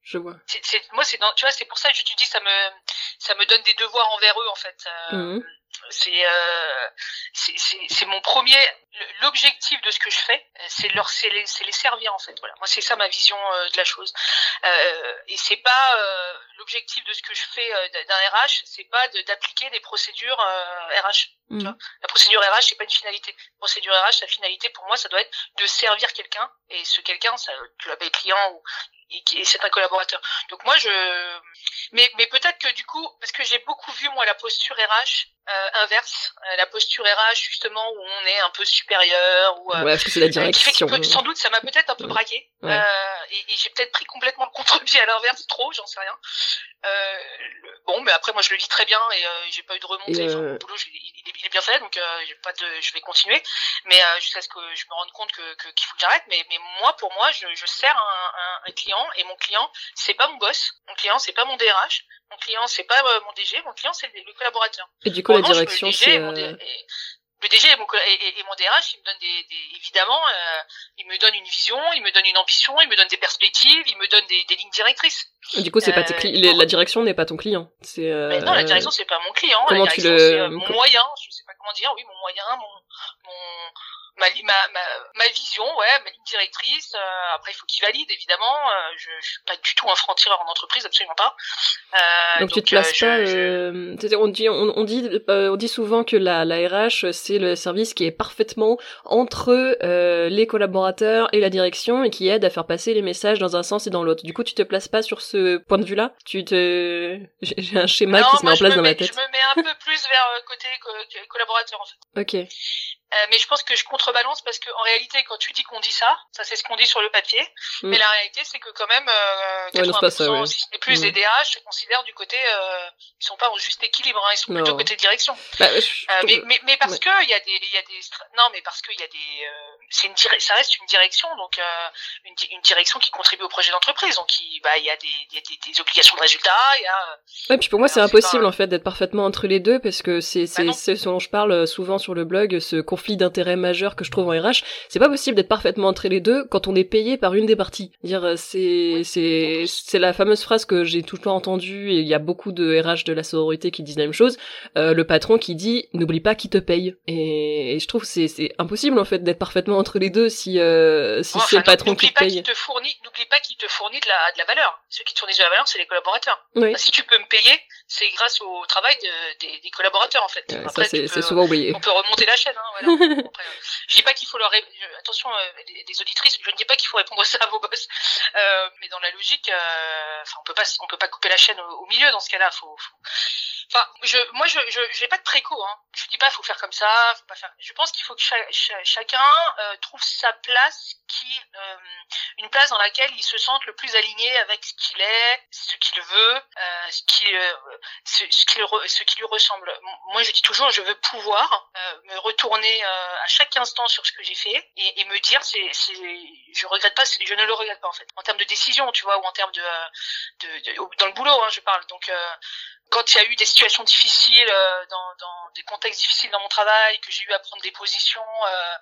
je vois. C'est moi c'est tu vois c'est pour ça que je te dis ça me ça me donne des devoirs envers eux en fait. Euh, mmh c'est euh, c'est mon premier l'objectif de ce que je fais c'est leur c'est les, les servir en fait voilà. Moi c'est ça ma vision euh, de la chose. Euh, et c'est pas euh, l'objectif de ce que je fais euh, d'un RH c'est pas d'appliquer des procédures RH mmh. la procédure RH c'est pas une finalité la procédure RH la finalité pour moi ça doit être de servir quelqu'un et ce quelqu'un ça tu l'as client ou et, c'est un collaborateur. Donc moi je mais mais peut-être que du coup parce que j'ai beaucoup vu moi la posture RH euh, inverse, euh, la posture RH justement où on est un peu supérieur ou euh, ouais, parce que c'est la direction. Qui sans doute ça m'a peut-être un peu braqué et, et j'ai peut-être pris complètement le contre-pied à l'inverse trop, j'en sais rien. Bon mais après moi je le lis très bien et j'ai pas eu de remontée. Enfin, mon boulot il, est bien fait donc j'ai pas de je vais continuer mais jusqu'à ce que je me rende compte que qu'il faut que j'arrête mais mais moi pour moi je, je sers un, un, un client et mon client c'est pas mon boss, mon client c'est pas mon DRH, mon client c'est pas mon DG, mon client c'est le collaborateur. Et du coup la direction c'est le DG et mon, et, mon DRH, il me donne des, des évidemment, euh, il me donne une vision, il me donne une ambition, il me donne des perspectives, il me donne des, des lignes directrices. du coup, c'est pas tes euh, la direction n'est pas ton client. C'est. Euh... non, la direction c'est pas mon client. Comment la direction, tu le... c'est euh, mon moyen. Je sais pas comment dire. Oui, mon moyen, mon, mon ma, ma, ma, ma vision, ouais, ma ligne directrice. Euh, après, il faut qu'il valide, évidemment. Euh, je, je suis pas du tout un franc-tireur en entreprise, absolument pas. Euh, donc, tu te places pas. Je... on dit, on, on dit, on dit souvent que la, la RH, c'est le service qui est parfaitement entre les collaborateurs et la direction et qui aide à faire passer les messages dans un sens et dans l'autre. Du coup, tu te places pas sur ce point de vue-là? Tu te, j'ai un schéma qui se met en place dans ma tête. Je me mets un peu plus vers côté collaborateur, en fait. Ok. Euh, mais je pense que je contrebalance parce qu'en réalité, quand tu dis qu'on dit ça, ça c'est ce qu'on dit sur le papier. Mm. Mais la réalité, c'est que quand même, euh, 80% si ce n'est plus des DH se considèrent du côté, euh, ils sont pas en juste équilibre, hein, ils sont plutôt côté direction. Bah, euh, mais, mais, mais, parce que il y a des, il y a des, non, mais parce qu'il y a des, euh, c'est une ça reste une direction, donc euh, une, une, direction qui contribue au projet d'entreprise, donc il, bah, il y a des, y a des, des, obligations de résultat, il y a. Ouais, puis pour moi, c'est impossible en fait d'être parfaitement entre les deux parce que c'est, bah c'est, ce dont je parle souvent sur le blog, ce conflit d'intérêt majeur que je trouve en RH, c'est pas possible d'être parfaitement entre les deux quand on est payé par une des parties. Dire c'est c'est c'est la fameuse phrase que j'ai tout le temps entendue et il y a beaucoup de RH de la sororité qui disent la même chose. Euh, le patron qui dit n'oublie pas qui te paye. Et, je trouve c'est c'est impossible en fait d'être parfaitement entre les deux si euh, si c'est le patron qui te paye. Te fournit, n'oublie pas qui te fournit de la de la valeur. Ceux qui te fournissent de la valeur, c'est les collaborateurs. si tu peux me payer, c'est grâce au travail de, des, des, collaborateurs en fait. ça c'est souvent oublié. On peut remonter la chaîne. Hein, voilà. Après, je dis pas qu'il faut leur attention euh, des auditrices, je ne dis pas qu'il faut répondre ça à vos boss, euh, mais dans la logique, euh, enfin on peut pas on peut pas couper la chaîne au, milieu dans ce cas-là. Faut, faut, Enfin, je, moi, je, je, j'ai pas de préco. Hein. Je dis pas, faut faire comme ça, faut pas faire. Je pense qu'il faut que chacun euh, trouve sa place, qui, euh, une place dans laquelle il se sente le plus aligné avec ce qu'il est, ce qu'il veut, euh, ce qui, euh, ce, ce, ce qui lui ressemble. Moi, je dis toujours, je veux pouvoir euh, me retourner à chaque instant sur ce que j'ai fait et, et me dire, c'est, c'est, je regrette pas, je ne le regrette pas en fait. En termes de décision, tu vois, ou en termes de, de, de dans le boulot, hein, je parle. Donc quand il y a eu des situations difficiles, euh, dans, dans, des contextes difficiles dans mon travail, que j'ai eu à prendre des positions, euh,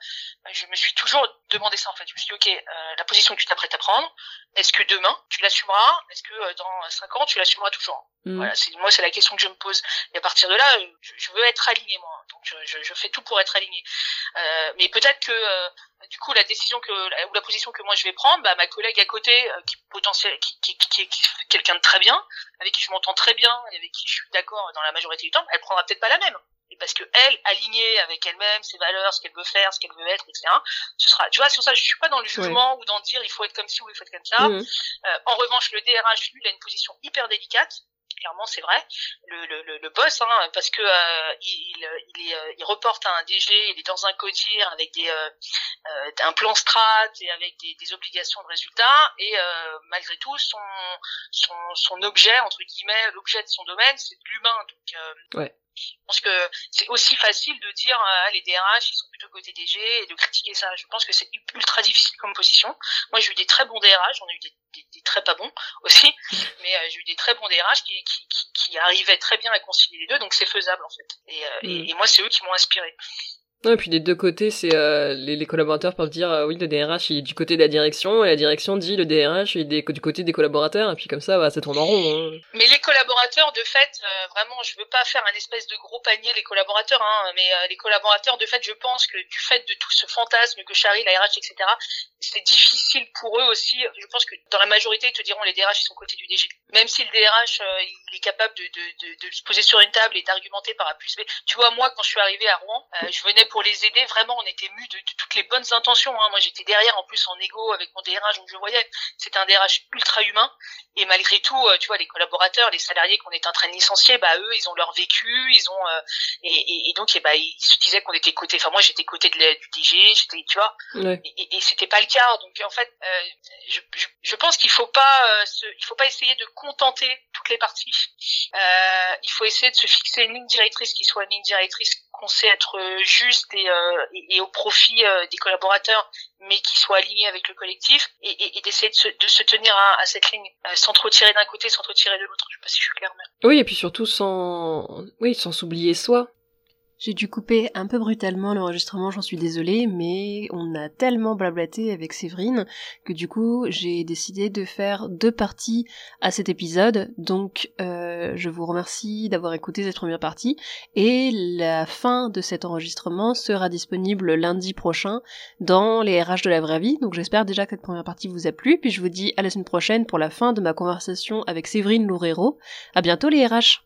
je me suis toujours demandé ça en fait. Je me suis dit, ok, euh, la position que tu t'apprêtes à prendre, est-ce que demain tu l'assumeras? Est-ce que dans cinq ans tu l'assumeras toujours? Mm. Voilà, c'est moi c'est la question que je me pose. Et à partir de là, je, je veux être aligné moi. donc je, je, fais tout pour être aligné. Euh, mais peut-être que euh, du coup la décision que ou la position que moi je vais prendre, bah, ma collègue à côté euh, qui potentiel qui, qui, qui, est quelqu'un de très bien, avec qui je m'entends très bien et avec qui je suis d'accord dans la majorité du temps, elle prendra peut-être pas la même. Et parce que elle, alignée avec elle-même, ses valeurs, ce qu'elle veut faire, ce qu'elle veut être, etc. Ce sera, tu vois, sur ça, je suis pas dans le jugement ou dans dire il faut être comme ci ou il faut être comme ça. Mmh. Euh, en revanche, le DRH, lui, il a une position hyper délicate clairement c'est vrai le, le, le, boss hein, parce que euh, il, il, est, euh, il reporte à un DG il est dans un codir avec des euh, euh, un plan strat et avec des, des obligations de résultats et euh, malgré tout son, son son objet entre guillemets l'objet de son domaine c'est l'humain donc ouais je pense que c'est aussi facile de dire euh, les DRH ils sont plutôt côté DG et de critiquer ça. Je pense que c'est ultra difficile comme position. Moi j'ai eu des très bons DRH, j'en ai eu des, des, très pas bons aussi, mais euh, j'ai eu des très bons DRH qui, qui, qui, qui, arrivaient très bien à concilier les deux, donc c'est faisable en fait. Et, euh, et, mm. et moi c'est eux qui m'ont inspiré. Et puis des deux côtés, c'est euh, les, collaborateurs peuvent dire euh, oui le DRH il est du côté de la direction et la direction dit le DRH il est du côté des collaborateurs et puis comme ça bah, ça tourne en rond. Hein. Mais les collaborateurs de fait euh, vraiment je veux pas faire un espèce de gros panier les collaborateurs hein, mais euh, les collaborateurs de fait je pense que du fait de tout ce fantasme que charrie la RH etc c'est difficile pour eux aussi je pense que dans la majorité ils te diront les DRH ils sont côté du DG même si le DRH il est capable de, de, de, se poser sur une table et d'argumenter par A plus B tu vois moi quand je suis arrivée à Rouen je venais pour les aider. Vraiment, on était mus de, toutes les bonnes intentions. Hein. Moi, j'étais derrière, en plus, en égo avec mon DRH, donc je voyais, c'était un DRH ultra humain. Et malgré tout, euh, tu vois, les collaborateurs, les salariés qu'on était en train de licencier, bah eux, ils ont leur vécu, ils ont euh, et, et, donc, et bah, ils se disaient qu'on était côté. Enfin, moi, j'étais côté de du DG, j'étais, tu vois. Et, et, c'était pas le cas. Donc, en fait, euh, je, je, je, pense qu'il faut pas, se, il faut pas essayer de contenter toutes les parties. il faut essayer de se fixer une ligne directrice qui soit une ligne directrice qu'on sait être juste et, euh, et, au profit euh, des collaborateurs, mais qui soit aligné avec le collectif, et, d'essayer de se, tenir à, cette ligne, euh, sans trop tirer d'un côté, sans trop tirer de l'autre. Je sais pas si je suis claire. Mais... Oui, et puis surtout sans, oui, sans s'oublier soi. J'ai dû couper un peu brutalement l'enregistrement, j'en suis désolée, mais on a tellement blablaté avec Séverine que du coup j'ai décidé de faire deux parties à cet épisode. Donc euh, je vous remercie d'avoir écouté cette première partie et la fin de cet enregistrement sera disponible lundi prochain dans les RH de la vraie vie. Donc j'espère déjà que cette première partie vous a plu, puis je vous dis à la semaine prochaine pour la fin de ma conversation avec Séverine Loureiro. À bientôt les RH